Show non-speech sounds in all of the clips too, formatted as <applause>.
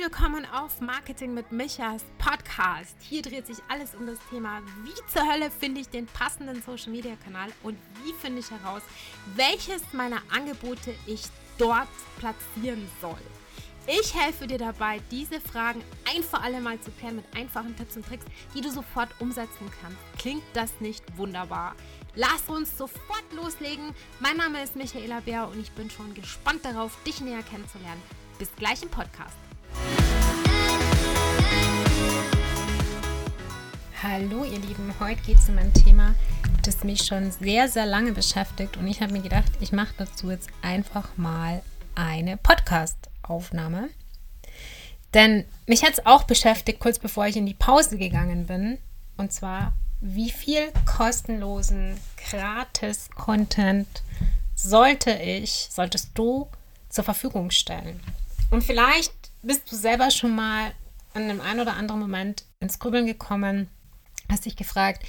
willkommen auf Marketing mit Michas Podcast. Hier dreht sich alles um das Thema, wie zur Hölle finde ich den passenden Social Media Kanal und wie finde ich heraus, welches meiner Angebote ich dort platzieren soll. Ich helfe dir dabei, diese Fragen ein für alle Mal zu klären mit einfachen Tipps und Tricks, die du sofort umsetzen kannst. Klingt das nicht wunderbar? Lass uns sofort loslegen. Mein Name ist Michaela Bär und ich bin schon gespannt darauf, dich näher kennenzulernen. Bis gleich im Podcast. Hallo ihr Lieben, heute geht es um ein Thema, das mich schon sehr, sehr lange beschäftigt und ich habe mir gedacht, ich mache dazu jetzt einfach mal eine Podcast-Aufnahme. Denn mich hat es auch beschäftigt, kurz bevor ich in die Pause gegangen bin. Und zwar, wie viel kostenlosen, gratis Content sollte ich, solltest du zur Verfügung stellen? Und vielleicht bist du selber schon mal an einem einen oder anderen Moment ins Grübeln gekommen, hast dich gefragt,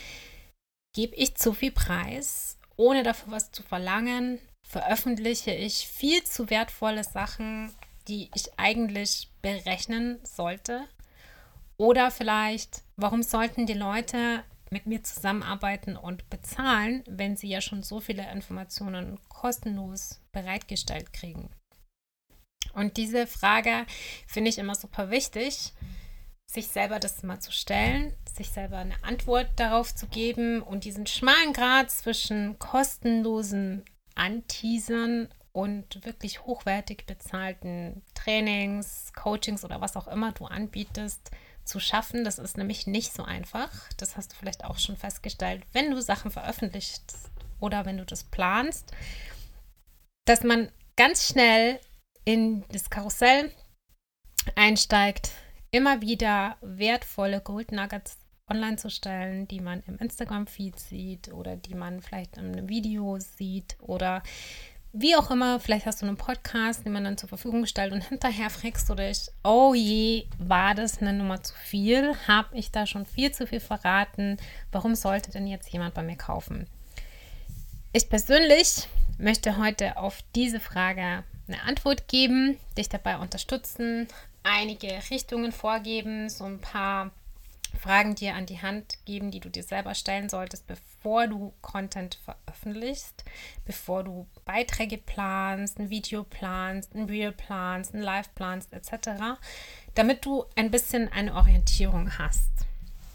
gebe ich zu viel Preis, ohne dafür was zu verlangen? Veröffentliche ich viel zu wertvolle Sachen, die ich eigentlich berechnen sollte? Oder vielleicht, warum sollten die Leute mit mir zusammenarbeiten und bezahlen, wenn sie ja schon so viele Informationen kostenlos bereitgestellt kriegen? Und diese Frage finde ich immer super wichtig, sich selber das mal zu stellen, sich selber eine Antwort darauf zu geben und diesen schmalen Grad zwischen kostenlosen Anteasern und wirklich hochwertig bezahlten Trainings, Coachings oder was auch immer du anbietest, zu schaffen. Das ist nämlich nicht so einfach. Das hast du vielleicht auch schon festgestellt, wenn du Sachen veröffentlicht oder wenn du das planst, dass man ganz schnell in das Karussell einsteigt, immer wieder wertvolle Gold Nuggets online zu stellen, die man im Instagram-Feed sieht oder die man vielleicht in einem Video sieht oder wie auch immer, vielleicht hast du einen Podcast, den man dann zur Verfügung stellt und <laughs> hinterher fragst du dich, oh je, war das eine Nummer zu viel? Habe ich da schon viel zu viel verraten? Warum sollte denn jetzt jemand bei mir kaufen? Ich persönlich möchte heute auf diese Frage eine Antwort geben, dich dabei unterstützen, einige Richtungen vorgeben, so ein paar Fragen dir an die Hand geben, die du dir selber stellen solltest, bevor du Content veröffentlichst, bevor du Beiträge planst, ein Video planst, ein Reel planst, ein Live planst, etc., damit du ein bisschen eine Orientierung hast.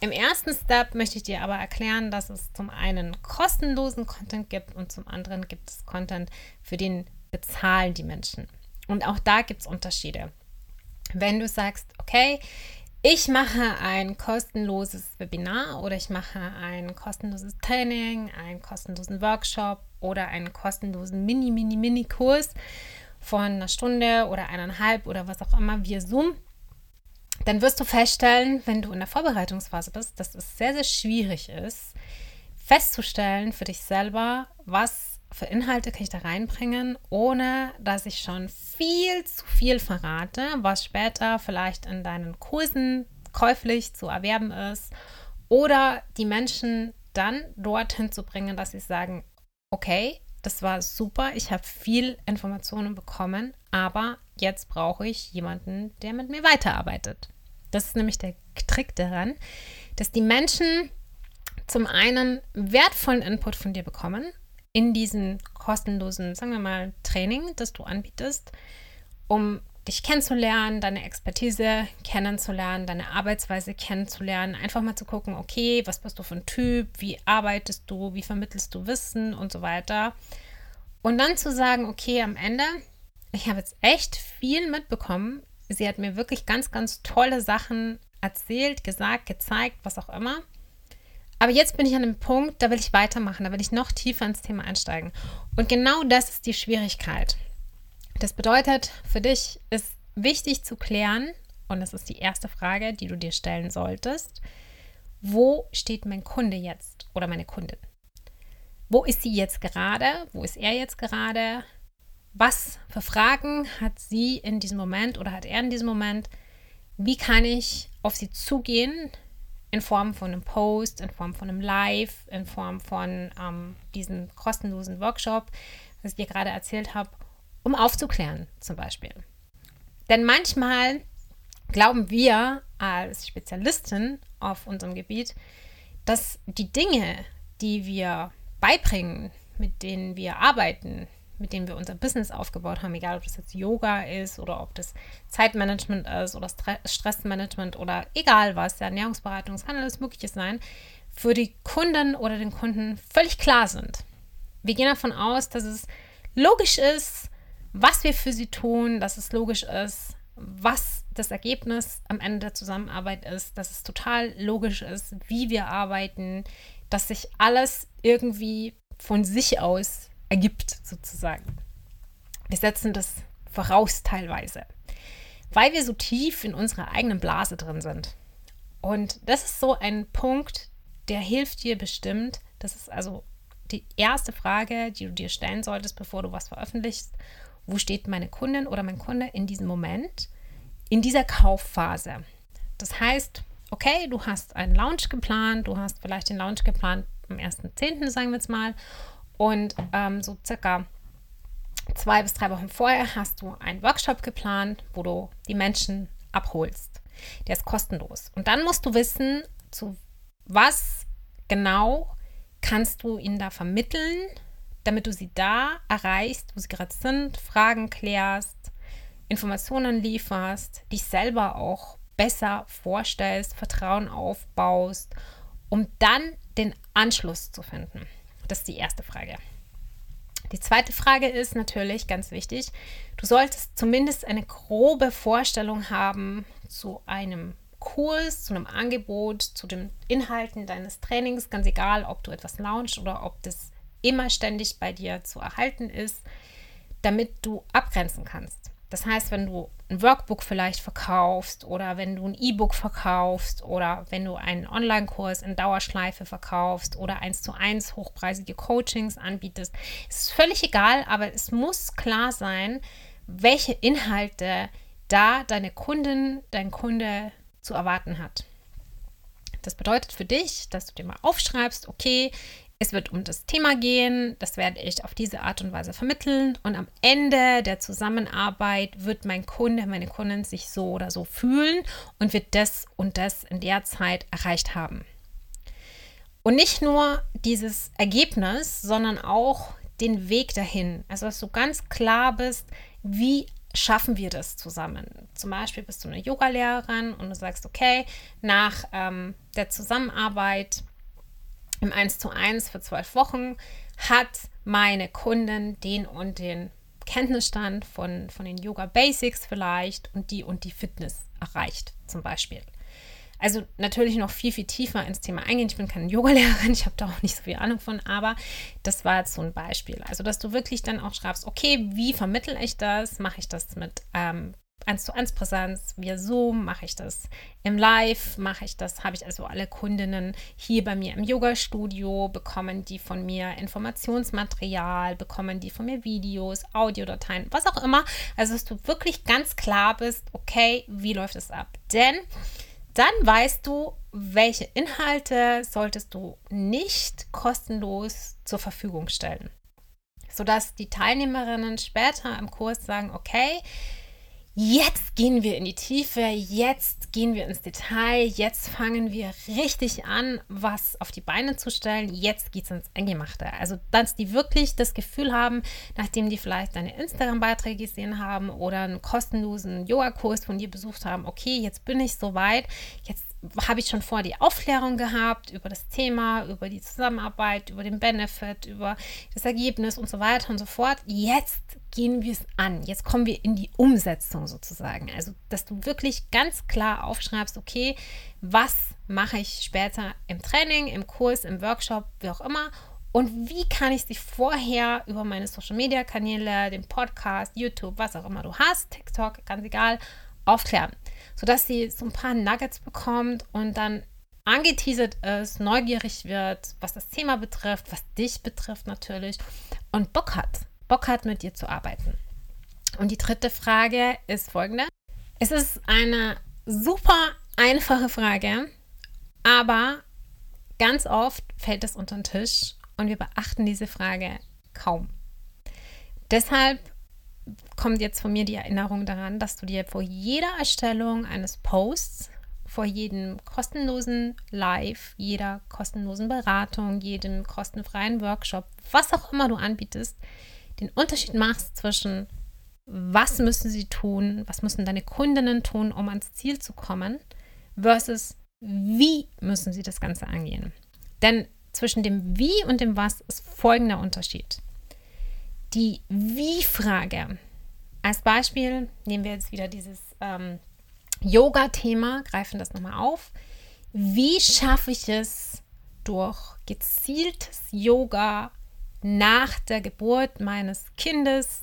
Im ersten Step möchte ich dir aber erklären, dass es zum einen kostenlosen Content gibt und zum anderen gibt es Content, für den bezahlen die Menschen. Und auch da gibt es Unterschiede. Wenn du sagst, okay, ich mache ein kostenloses Webinar oder ich mache ein kostenloses Training, einen kostenlosen Workshop oder einen kostenlosen Mini, Mini, Mini-Kurs von einer Stunde oder eineinhalb oder was auch immer via Zoom, dann wirst du feststellen, wenn du in der Vorbereitungsphase bist, dass es sehr, sehr schwierig ist, festzustellen für dich selber, was für Inhalte kann ich da reinbringen, ohne dass ich schon viel zu viel verrate, was später vielleicht in deinen Kursen käuflich zu erwerben ist oder die Menschen dann dorthin zu bringen, dass sie sagen, okay, das war super, ich habe viel Informationen bekommen, aber jetzt brauche ich jemanden, der mit mir weiterarbeitet. Das ist nämlich der Trick daran, dass die Menschen zum einen wertvollen Input von dir bekommen in diesem kostenlosen, sagen wir mal, Training, das du anbietest, um dich kennenzulernen, deine Expertise kennenzulernen, deine Arbeitsweise kennenzulernen, einfach mal zu gucken, okay, was bist du für ein Typ, wie arbeitest du, wie vermittelst du Wissen und so weiter. Und dann zu sagen, okay, am Ende, ich habe jetzt echt viel mitbekommen. Sie hat mir wirklich ganz, ganz tolle Sachen erzählt, gesagt, gezeigt, was auch immer. Aber jetzt bin ich an einem Punkt, da will ich weitermachen, da will ich noch tiefer ins Thema einsteigen. Und genau das ist die Schwierigkeit. Das bedeutet, für dich ist wichtig zu klären, und das ist die erste Frage, die du dir stellen solltest, wo steht mein Kunde jetzt oder meine Kundin? Wo ist sie jetzt gerade? Wo ist er jetzt gerade? Was für Fragen hat sie in diesem Moment oder hat er in diesem Moment? Wie kann ich auf sie zugehen? in Form von einem Post, in Form von einem Live, in Form von ähm, diesem kostenlosen Workshop, was ich dir gerade erzählt habe, um aufzuklären zum Beispiel. Denn manchmal glauben wir als Spezialistin auf unserem Gebiet, dass die Dinge, die wir beibringen, mit denen wir arbeiten, mit denen wir unser Business aufgebaut haben, egal ob das jetzt Yoga ist oder ob das Zeitmanagement ist oder Stressmanagement oder egal was, der Ernährungsberatung, es kann alles Mögliche sein, für die Kunden oder den Kunden völlig klar sind. Wir gehen davon aus, dass es logisch ist, was wir für sie tun, dass es logisch ist, was das Ergebnis am Ende der Zusammenarbeit ist, dass es total logisch ist, wie wir arbeiten, dass sich alles irgendwie von sich aus ergibt, sozusagen. Wir setzen das voraus teilweise, weil wir so tief in unserer eigenen Blase drin sind. Und das ist so ein Punkt, der hilft dir bestimmt. Das ist also die erste Frage, die du dir stellen solltest, bevor du was veröffentlichst. Wo steht meine Kundin oder mein Kunde in diesem Moment, in dieser Kaufphase? Das heißt, okay, du hast einen Launch geplant, du hast vielleicht den Launch geplant am 1.10., sagen wir jetzt mal, und ähm, so circa zwei bis drei Wochen vorher hast du einen Workshop geplant, wo du die Menschen abholst. Der ist kostenlos. Und dann musst du wissen, zu was genau kannst du ihnen da vermitteln, damit du sie da erreichst, wo sie gerade sind, Fragen klärst, Informationen lieferst, dich selber auch besser vorstellst, Vertrauen aufbaust, um dann den Anschluss zu finden. Das ist die erste Frage. Die zweite Frage ist natürlich ganz wichtig. Du solltest zumindest eine grobe Vorstellung haben zu einem Kurs, zu einem Angebot, zu den Inhalten deines Trainings, ganz egal, ob du etwas launchst oder ob das immer ständig bei dir zu erhalten ist, damit du abgrenzen kannst. Das heißt, wenn du ein Workbook vielleicht verkaufst oder wenn du ein E-Book verkaufst oder wenn du einen Online-Kurs in Dauerschleife verkaufst oder eins zu eins hochpreisige Coachings anbietest, ist völlig egal, aber es muss klar sein, welche Inhalte da deine Kundin, dein Kunde zu erwarten hat. Das bedeutet für dich, dass du dir mal aufschreibst, okay, es wird um das Thema gehen, das werde ich auf diese Art und Weise vermitteln und am Ende der Zusammenarbeit wird mein Kunde, meine Kundin sich so oder so fühlen und wird das und das in der Zeit erreicht haben. Und nicht nur dieses Ergebnis, sondern auch den Weg dahin. Also, dass du ganz klar bist, wie schaffen wir das zusammen? Zum Beispiel bist du eine Yogalehrerin und du sagst, okay, nach ähm, der Zusammenarbeit im 1 zu 1 für zwölf Wochen hat meine Kundin den und den Kenntnisstand von, von den Yoga Basics vielleicht und die und die Fitness erreicht, zum Beispiel. Also natürlich noch viel, viel tiefer ins Thema eingehen. Ich bin keine Yogalehrerin, ich habe da auch nicht so viel Ahnung von, aber das war jetzt so ein Beispiel. Also, dass du wirklich dann auch schreibst, okay, wie vermittel ich das? Mache ich das mit ähm, 1 zu 1 Präsenz, via Zoom, mache ich das im Live, mache ich das, habe ich also alle Kundinnen hier bei mir im Yoga-Studio, bekommen die von mir Informationsmaterial, bekommen die von mir Videos, Audiodateien, was auch immer. Also, dass du wirklich ganz klar bist, okay, wie läuft es ab? Denn dann weißt du, welche Inhalte solltest du nicht kostenlos zur Verfügung stellen, sodass die Teilnehmerinnen später im Kurs sagen, okay, Jetzt gehen wir in die Tiefe, jetzt gehen wir ins Detail, jetzt fangen wir richtig an, was auf die Beine zu stellen, jetzt geht es ins Eingemachte. Also, dass die wirklich das Gefühl haben, nachdem die vielleicht deine Instagram-Beiträge gesehen haben oder einen kostenlosen Yoga-Kurs von dir besucht haben, okay, jetzt bin ich soweit, jetzt habe ich schon vor die Aufklärung gehabt über das Thema, über die Zusammenarbeit, über den Benefit, über das Ergebnis und so weiter und so fort. Jetzt gehen wir es an. Jetzt kommen wir in die Umsetzung sozusagen. Also, dass du wirklich ganz klar aufschreibst, okay, was mache ich später im Training, im Kurs, im Workshop, wie auch immer. Und wie kann ich sie vorher über meine Social Media Kanäle, den Podcast, YouTube, was auch immer du hast, TikTok, ganz egal, aufklären, sodass sie so ein paar Nuggets bekommt und dann angeteasert ist, neugierig wird, was das Thema betrifft, was dich betrifft natürlich und Bock hat, Bock hat mit dir zu arbeiten. Und die dritte Frage ist folgende. Es ist eine super einfache Frage, aber ganz oft fällt es unter den Tisch und wir beachten diese Frage kaum. Deshalb kommt jetzt von mir die Erinnerung daran, dass du dir vor jeder Erstellung eines Posts, vor jedem kostenlosen Live, jeder kostenlosen Beratung, jedem kostenfreien Workshop, was auch immer du anbietest, den Unterschied machst zwischen was müssen sie tun, was müssen deine Kundinnen tun, um ans Ziel zu kommen, versus wie müssen sie das Ganze angehen. Denn zwischen dem Wie und dem Was ist folgender Unterschied. Die Wie-Frage. Als Beispiel nehmen wir jetzt wieder dieses ähm, Yoga-Thema, greifen das nochmal auf. Wie schaffe ich es durch gezieltes Yoga nach der Geburt meines Kindes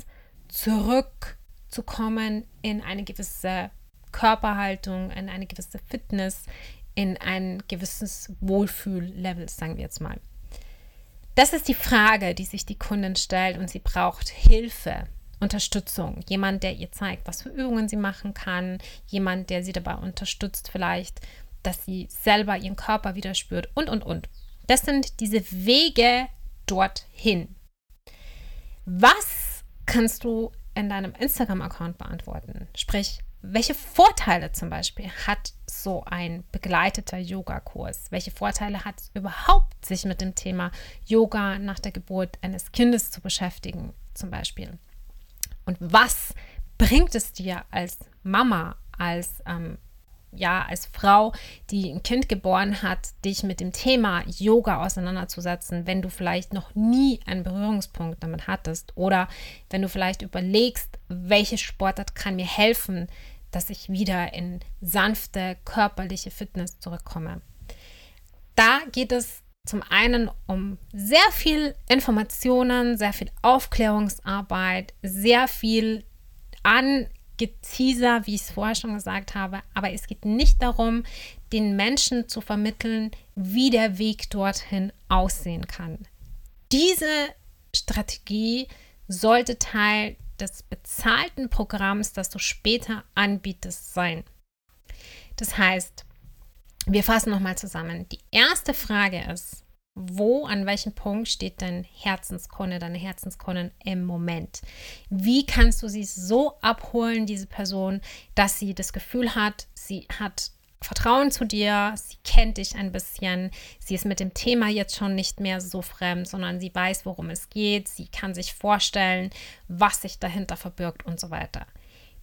zurückzukommen in eine gewisse Körperhaltung, in eine gewisse Fitness, in ein gewisses Wohlfühllevel, sagen wir jetzt mal. Das ist die Frage, die sich die Kundin stellt und sie braucht Hilfe, Unterstützung. Jemand, der ihr zeigt, was für Übungen sie machen kann. Jemand, der sie dabei unterstützt, vielleicht, dass sie selber ihren Körper wieder spürt und, und, und. Das sind diese Wege dorthin. Was kannst du in deinem Instagram-Account beantworten? Sprich, welche Vorteile zum Beispiel hat so ein begleiteter Yogakurs? Welche Vorteile hat es überhaupt, sich mit dem Thema Yoga nach der Geburt eines Kindes zu beschäftigen, zum Beispiel? Und was bringt es dir als Mama, als ähm, ja, als Frau, die ein Kind geboren hat, dich mit dem Thema Yoga auseinanderzusetzen, wenn du vielleicht noch nie einen Berührungspunkt damit hattest oder wenn du vielleicht überlegst, welche Sportart kann mir helfen, dass ich wieder in sanfte körperliche Fitness zurückkomme. Da geht es zum einen um sehr viel Informationen, sehr viel Aufklärungsarbeit, sehr viel an Geteaser, wie ich es vorher schon gesagt habe, aber es geht nicht darum, den Menschen zu vermitteln, wie der Weg dorthin aussehen kann. Diese Strategie sollte Teil des bezahlten Programms, das du später anbietest, sein. Das heißt, wir fassen nochmal zusammen. Die erste Frage ist, wo, an welchem Punkt steht dein Herzenskunde, deine Herzenskundin im Moment? Wie kannst du sie so abholen, diese Person, dass sie das Gefühl hat, sie hat Vertrauen zu dir, sie kennt dich ein bisschen, sie ist mit dem Thema jetzt schon nicht mehr so fremd, sondern sie weiß, worum es geht, sie kann sich vorstellen, was sich dahinter verbirgt und so weiter.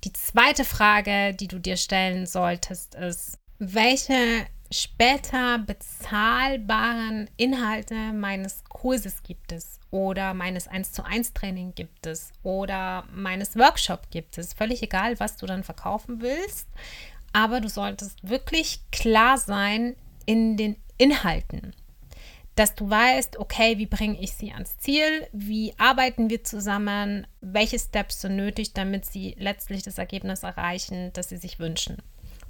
Die zweite Frage, die du dir stellen solltest, ist, welche später bezahlbaren Inhalte meines Kurses gibt es oder meines 1 zu 1 Training gibt es oder meines Workshop gibt es. Völlig egal, was du dann verkaufen willst aber du solltest wirklich klar sein in den Inhalten, dass du weißt, okay, wie bringe ich sie ans Ziel, wie arbeiten wir zusammen, welche Steps sind nötig, damit sie letztlich das Ergebnis erreichen, das sie sich wünschen.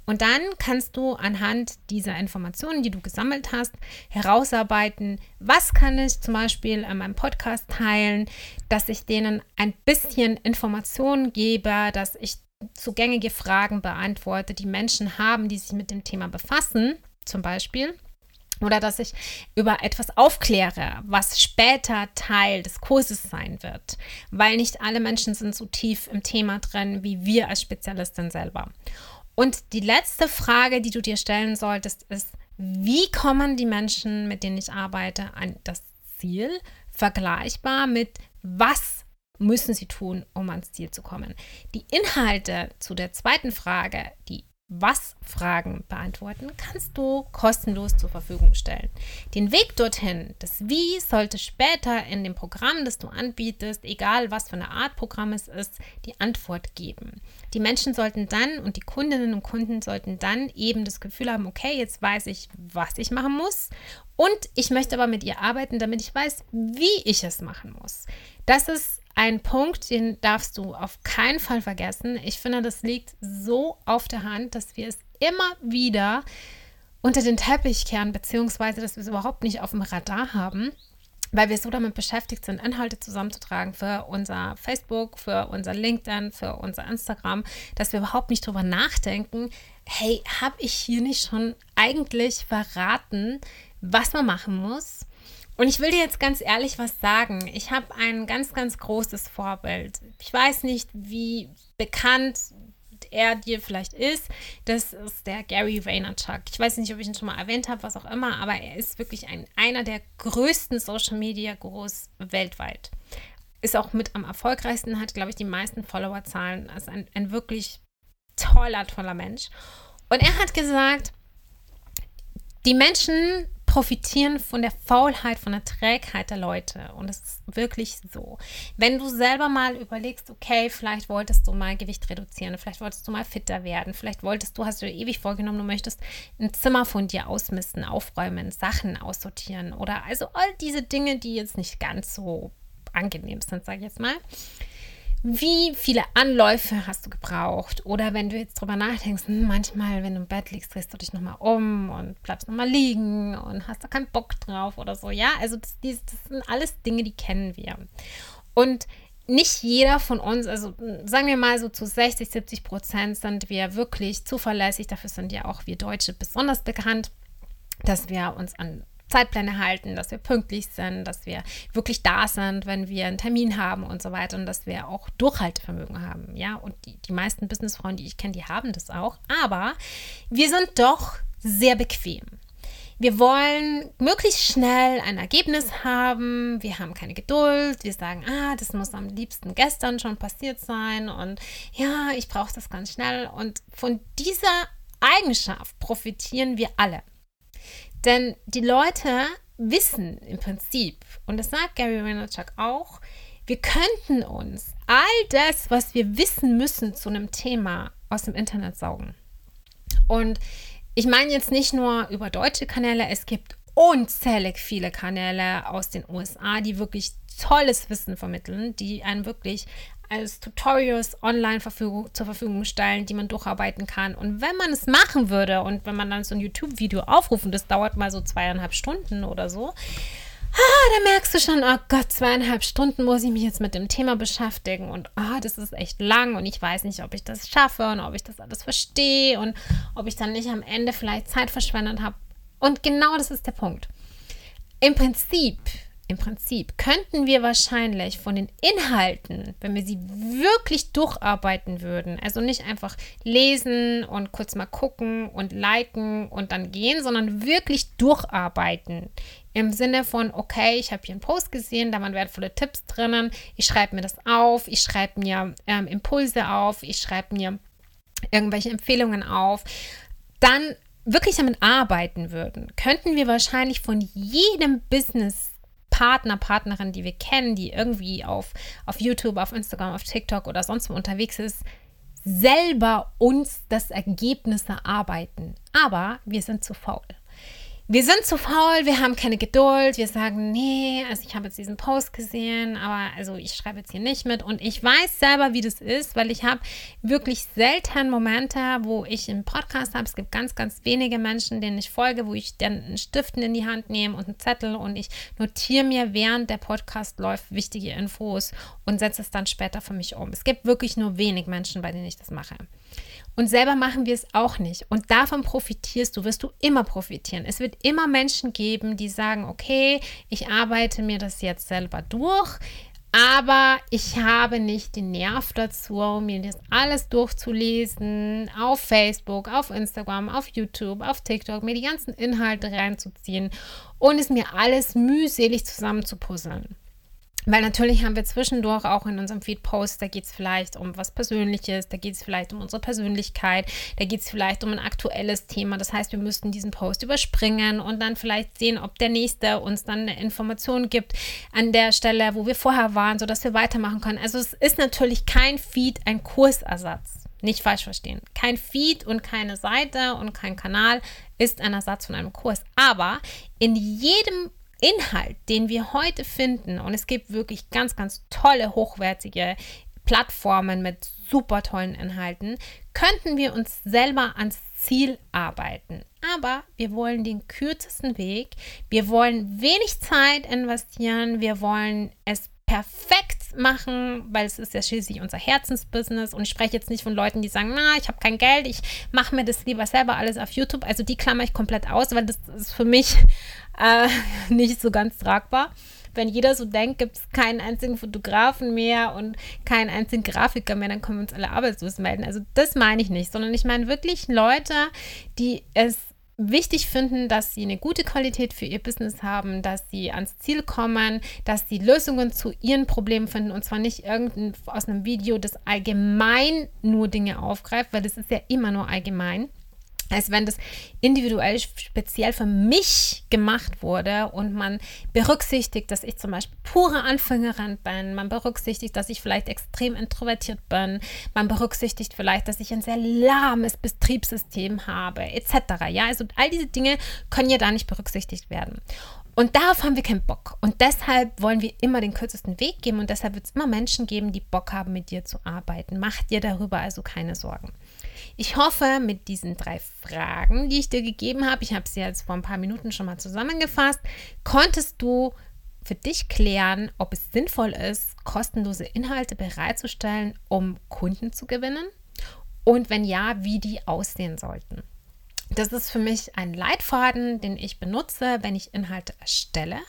Und dann kannst du anhand dieser Informationen, die du gesammelt hast, herausarbeiten, was kann ich zum Beispiel in meinem Podcast teilen, dass ich denen ein bisschen Informationen gebe, dass ich zugängige Fragen beantworte, die Menschen haben, die sich mit dem Thema befassen, zum Beispiel. Oder dass ich über etwas aufkläre, was später Teil des Kurses sein wird. Weil nicht alle Menschen sind so tief im Thema drin wie wir als Spezialistin selber. Und die letzte Frage, die du dir stellen solltest, ist, wie kommen die Menschen, mit denen ich arbeite, an das Ziel? Vergleichbar mit, was müssen sie tun, um ans Ziel zu kommen. Die Inhalte zu der zweiten Frage, die was-Fragen beantworten, kannst du kostenlos zur Verfügung stellen. Den Weg dorthin, das Wie, sollte später in dem Programm, das du anbietest, egal was für eine Art Programm es ist, die Antwort geben. Die Menschen sollten dann und die Kundinnen und Kunden sollten dann eben das Gefühl haben, okay, jetzt weiß ich, was ich machen muss und ich möchte aber mit ihr arbeiten, damit ich weiß, wie ich es machen muss. Das ist ein Punkt, den darfst du auf keinen Fall vergessen. Ich finde, das liegt so auf der Hand, dass wir es immer wieder unter den Teppich kehren, beziehungsweise dass wir es überhaupt nicht auf dem Radar haben, weil wir so damit beschäftigt sind, Inhalte zusammenzutragen für unser Facebook, für unser LinkedIn, für unser Instagram, dass wir überhaupt nicht drüber nachdenken, hey, habe ich hier nicht schon eigentlich verraten, was man machen muss? Und ich will dir jetzt ganz ehrlich was sagen. Ich habe ein ganz, ganz großes Vorbild. Ich weiß nicht, wie bekannt er dir vielleicht ist. Das ist der Gary Vaynerchuk. Ich weiß nicht, ob ich ihn schon mal erwähnt habe, was auch immer, aber er ist wirklich ein, einer der größten Social Media Gurus weltweit. Ist auch mit am erfolgreichsten, hat, glaube ich, die meisten Followerzahlen. Also ein, ein wirklich toller, toller Mensch. Und er hat gesagt, die Menschen profitieren von der Faulheit, von der Trägheit der Leute. Und es ist wirklich so. Wenn du selber mal überlegst, okay, vielleicht wolltest du mal Gewicht reduzieren, vielleicht wolltest du mal fitter werden, vielleicht wolltest du, hast du ewig vorgenommen, du möchtest ein Zimmer von dir ausmisten, aufräumen, Sachen aussortieren oder also all diese Dinge, die jetzt nicht ganz so angenehm sind, sage ich jetzt mal wie viele Anläufe hast du gebraucht? Oder wenn du jetzt drüber nachdenkst, hm, manchmal, wenn du im Bett liegst, drehst du dich nochmal um und bleibst nochmal liegen und hast da keinen Bock drauf oder so. Ja, also das, das, das sind alles Dinge, die kennen wir. Und nicht jeder von uns, also sagen wir mal so zu 60, 70 Prozent sind wir wirklich zuverlässig. Dafür sind ja auch wir Deutsche besonders bekannt, dass wir uns an Zeitpläne halten, dass wir pünktlich sind, dass wir wirklich da sind, wenn wir einen Termin haben und so weiter und dass wir auch Durchhaltevermögen haben. Ja, und die, die meisten Businessfrauen, die ich kenne, die haben das auch. Aber wir sind doch sehr bequem. Wir wollen möglichst schnell ein Ergebnis haben. Wir haben keine Geduld. Wir sagen, ah, das muss am liebsten gestern schon passiert sein. Und ja, ich brauche das ganz schnell. Und von dieser Eigenschaft profitieren wir alle. Denn die Leute wissen im Prinzip, und das sagt Gary Vaynerchuk auch, wir könnten uns all das, was wir wissen müssen zu einem Thema aus dem Internet saugen. Und ich meine jetzt nicht nur über deutsche Kanäle, es gibt unzählig viele Kanäle aus den USA, die wirklich tolles Wissen vermitteln, die einen wirklich als Tutorials online Verfügung, zur Verfügung stellen, die man durcharbeiten kann. Und wenn man es machen würde und wenn man dann so ein YouTube-Video aufrufen, das dauert mal so zweieinhalb Stunden oder so, ah, da merkst du schon, oh Gott, zweieinhalb Stunden muss ich mich jetzt mit dem Thema beschäftigen und ah, das ist echt lang und ich weiß nicht, ob ich das schaffe und ob ich das alles verstehe und ob ich dann nicht am Ende vielleicht Zeit verschwendet habe. Und genau das ist der Punkt. Im Prinzip im Prinzip könnten wir wahrscheinlich von den Inhalten, wenn wir sie wirklich durcharbeiten würden, also nicht einfach lesen und kurz mal gucken und liken und dann gehen, sondern wirklich durcharbeiten. Im Sinne von, okay, ich habe hier einen Post gesehen, da waren wertvolle Tipps drinnen, ich schreibe mir das auf, ich schreibe mir ähm, Impulse auf, ich schreibe mir irgendwelche Empfehlungen auf, dann wirklich damit arbeiten würden, könnten wir wahrscheinlich von jedem Business Partner, Partnerin, die wir kennen, die irgendwie auf, auf YouTube, auf Instagram, auf TikTok oder sonst wo unterwegs ist, selber uns das Ergebnis erarbeiten. Aber wir sind zu faul wir sind zu faul, wir haben keine Geduld, wir sagen, nee, also ich habe jetzt diesen Post gesehen, aber also ich schreibe jetzt hier nicht mit und ich weiß selber, wie das ist, weil ich habe wirklich selten Momente, wo ich einen Podcast habe. Es gibt ganz, ganz wenige Menschen, denen ich folge, wo ich dann einen Stiften in die Hand nehme und einen Zettel und ich notiere mir, während der Podcast läuft, wichtige Infos und setze es dann später für mich um. Es gibt wirklich nur wenig Menschen, bei denen ich das mache. Und selber machen wir es auch nicht. Und davon profitierst du, wirst du immer profitieren. Es wird immer Menschen geben, die sagen, okay, ich arbeite mir das jetzt selber durch, aber ich habe nicht den Nerv dazu, mir das alles durchzulesen, auf Facebook, auf Instagram, auf YouTube, auf TikTok, mir die ganzen Inhalte reinzuziehen und es mir alles mühselig zusammenzupuzzeln. Weil natürlich haben wir zwischendurch auch in unserem Feed-Post, da geht es vielleicht um was Persönliches, da geht es vielleicht um unsere Persönlichkeit, da geht es vielleicht um ein aktuelles Thema. Das heißt, wir müssten diesen Post überspringen und dann vielleicht sehen, ob der nächste uns dann eine Information gibt an der Stelle, wo wir vorher waren, sodass wir weitermachen können. Also es ist natürlich kein Feed ein Kursersatz. Nicht falsch verstehen. Kein Feed und keine Seite und kein Kanal ist ein Ersatz von einem Kurs. Aber in jedem Inhalt, den wir heute finden, und es gibt wirklich ganz, ganz tolle, hochwertige Plattformen mit super tollen Inhalten, könnten wir uns selber ans Ziel arbeiten. Aber wir wollen den kürzesten Weg. Wir wollen wenig Zeit investieren. Wir wollen es perfekt machen, weil es ist ja schließlich unser Herzensbusiness. Und ich spreche jetzt nicht von Leuten, die sagen, na, ich habe kein Geld, ich mache mir das lieber selber alles auf YouTube. Also die klammer ich komplett aus, weil das ist für mich <laughs> äh, nicht so ganz tragbar wenn jeder so denkt, gibt es keinen einzigen Fotografen mehr und keinen einzigen Grafiker mehr, dann können wir uns alle arbeitslos melden. Also das meine ich nicht, sondern ich meine wirklich Leute, die es wichtig finden, dass sie eine gute Qualität für ihr Business haben, dass sie ans Ziel kommen, dass sie Lösungen zu ihren Problemen finden und zwar nicht irgendein aus einem Video, das allgemein nur Dinge aufgreift, weil das ist ja immer nur allgemein als wenn das individuell speziell für mich gemacht wurde und man berücksichtigt, dass ich zum Beispiel pure Anfängerin bin, man berücksichtigt, dass ich vielleicht extrem introvertiert bin, man berücksichtigt vielleicht, dass ich ein sehr lahmes Betriebssystem habe, etc. Ja, also all diese Dinge können ja da nicht berücksichtigt werden. Und darauf haben wir keinen Bock. Und deshalb wollen wir immer den kürzesten Weg geben und deshalb wird es immer Menschen geben, die Bock haben, mit dir zu arbeiten. Mach dir darüber also keine Sorgen. Ich hoffe, mit diesen drei Fragen, die ich dir gegeben habe, ich habe sie jetzt vor ein paar Minuten schon mal zusammengefasst, konntest du für dich klären, ob es sinnvoll ist, kostenlose Inhalte bereitzustellen, um Kunden zu gewinnen? Und wenn ja, wie die aussehen sollten. Das ist für mich ein Leitfaden, den ich benutze, wenn ich Inhalte erstelle.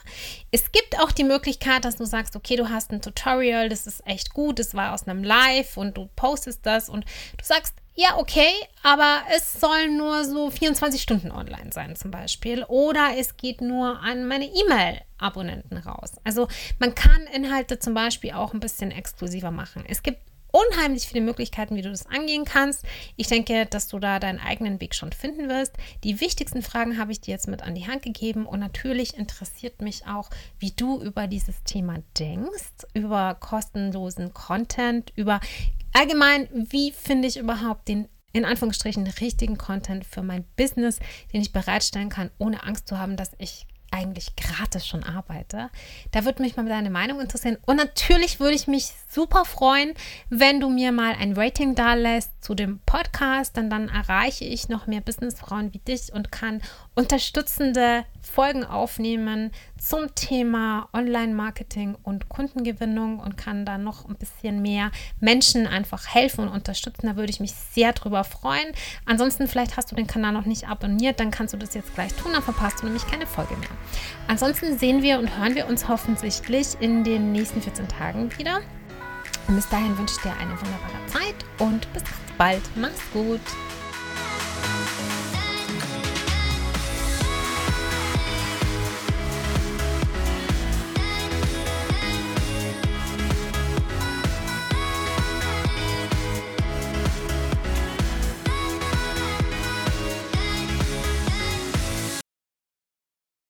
Es gibt auch die Möglichkeit, dass du sagst, okay, du hast ein Tutorial, das ist echt gut, das war aus einem Live und du postest das und du sagst, ja, okay, aber es soll nur so 24 Stunden online sein zum Beispiel. Oder es geht nur an meine E-Mail-Abonnenten raus. Also man kann Inhalte zum Beispiel auch ein bisschen exklusiver machen. Es gibt unheimlich viele Möglichkeiten, wie du das angehen kannst. Ich denke, dass du da deinen eigenen Weg schon finden wirst. Die wichtigsten Fragen habe ich dir jetzt mit an die Hand gegeben und natürlich interessiert mich auch, wie du über dieses Thema denkst, über kostenlosen Content, über allgemein, wie finde ich überhaupt den in Anführungsstrichen richtigen Content für mein Business, den ich bereitstellen kann, ohne Angst zu haben, dass ich eigentlich gratis schon arbeite. Da würde mich mal deine Meinung interessieren. Und natürlich würde ich mich super freuen, wenn du mir mal ein Rating da lässt zu dem Podcast. Denn dann erreiche ich noch mehr Businessfrauen wie dich und kann unterstützende Folgen aufnehmen zum Thema Online-Marketing und Kundengewinnung und kann da noch ein bisschen mehr Menschen einfach helfen und unterstützen. Da würde ich mich sehr drüber freuen. Ansonsten, vielleicht hast du den Kanal noch nicht abonniert, dann kannst du das jetzt gleich tun, dann verpasst du nämlich keine Folge mehr. Ansonsten sehen wir und hören wir uns hoffentlich in den nächsten 14 Tagen wieder. Und bis dahin wünsche ich dir eine wunderbare Zeit und bis bald. Mach's gut.